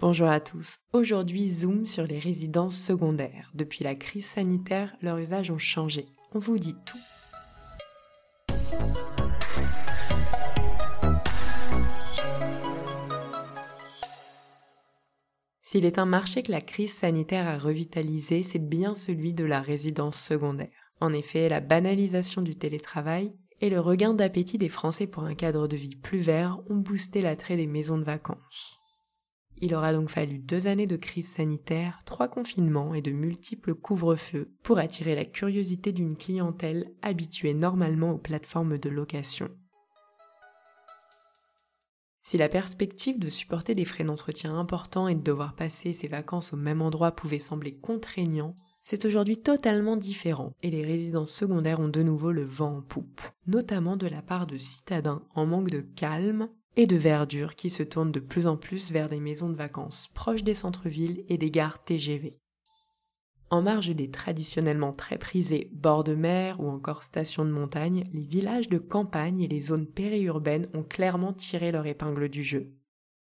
Bonjour à tous. Aujourd'hui, zoom sur les résidences secondaires. Depuis la crise sanitaire, leurs usages ont changé. On vous dit tout. S'il est un marché que la crise sanitaire a revitalisé, c'est bien celui de la résidence secondaire. En effet, la banalisation du télétravail et le regain d'appétit des Français pour un cadre de vie plus vert ont boosté l'attrait des maisons de vacances. Il aura donc fallu deux années de crise sanitaire, trois confinements et de multiples couvre-feux pour attirer la curiosité d'une clientèle habituée normalement aux plateformes de location. Si la perspective de supporter des frais d'entretien importants et de devoir passer ses vacances au même endroit pouvait sembler contraignant, c'est aujourd'hui totalement différent et les résidences secondaires ont de nouveau le vent en poupe, notamment de la part de citadins en manque de calme et de verdure qui se tournent de plus en plus vers des maisons de vacances proches des centres-villes et des gares TGV. En marge des traditionnellement très prisés bords de mer ou encore stations de montagne, les villages de campagne et les zones périurbaines ont clairement tiré leur épingle du jeu.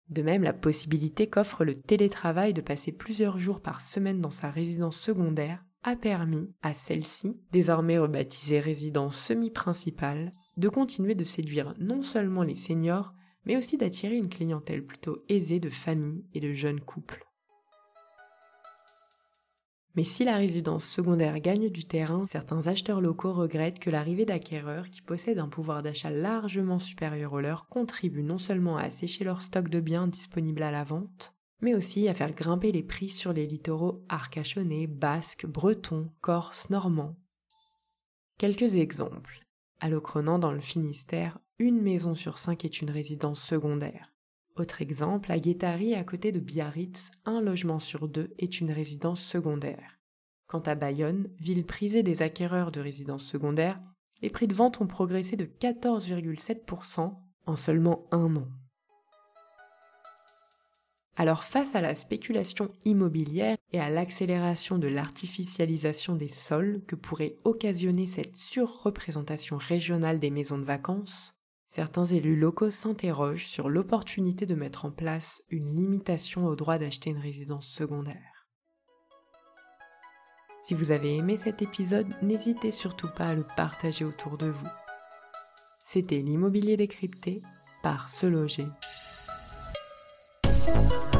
De même, la possibilité qu'offre le télétravail de passer plusieurs jours par semaine dans sa résidence secondaire a permis à celle-ci, désormais rebaptisée résidence semi-principale, de continuer de séduire non seulement les seniors, mais aussi d'attirer une clientèle plutôt aisée de familles et de jeunes couples. Mais si la résidence secondaire gagne du terrain, certains acheteurs locaux regrettent que l'arrivée d'acquéreurs qui possèdent un pouvoir d'achat largement supérieur au leur contribue non seulement à assécher leur stock de biens disponibles à la vente, mais aussi à faire grimper les prix sur les littoraux arcachonnais, basques, bretons, corses, normands. Quelques exemples. À Locronan, dans le Finistère, une maison sur cinq est une résidence secondaire. Autre exemple, à Guétari, à côté de Biarritz, un logement sur deux est une résidence secondaire. Quant à Bayonne, ville prisée des acquéreurs de résidences secondaires, les prix de vente ont progressé de 14,7% en seulement un an. Alors face à la spéculation immobilière et à l'accélération de l'artificialisation des sols que pourrait occasionner cette surreprésentation régionale des maisons de vacances, certains élus locaux s'interrogent sur l'opportunité de mettre en place une limitation au droit d'acheter une résidence secondaire. Si vous avez aimé cet épisode, n'hésitez surtout pas à le partager autour de vous. C'était l'immobilier décrypté par Se Loger. you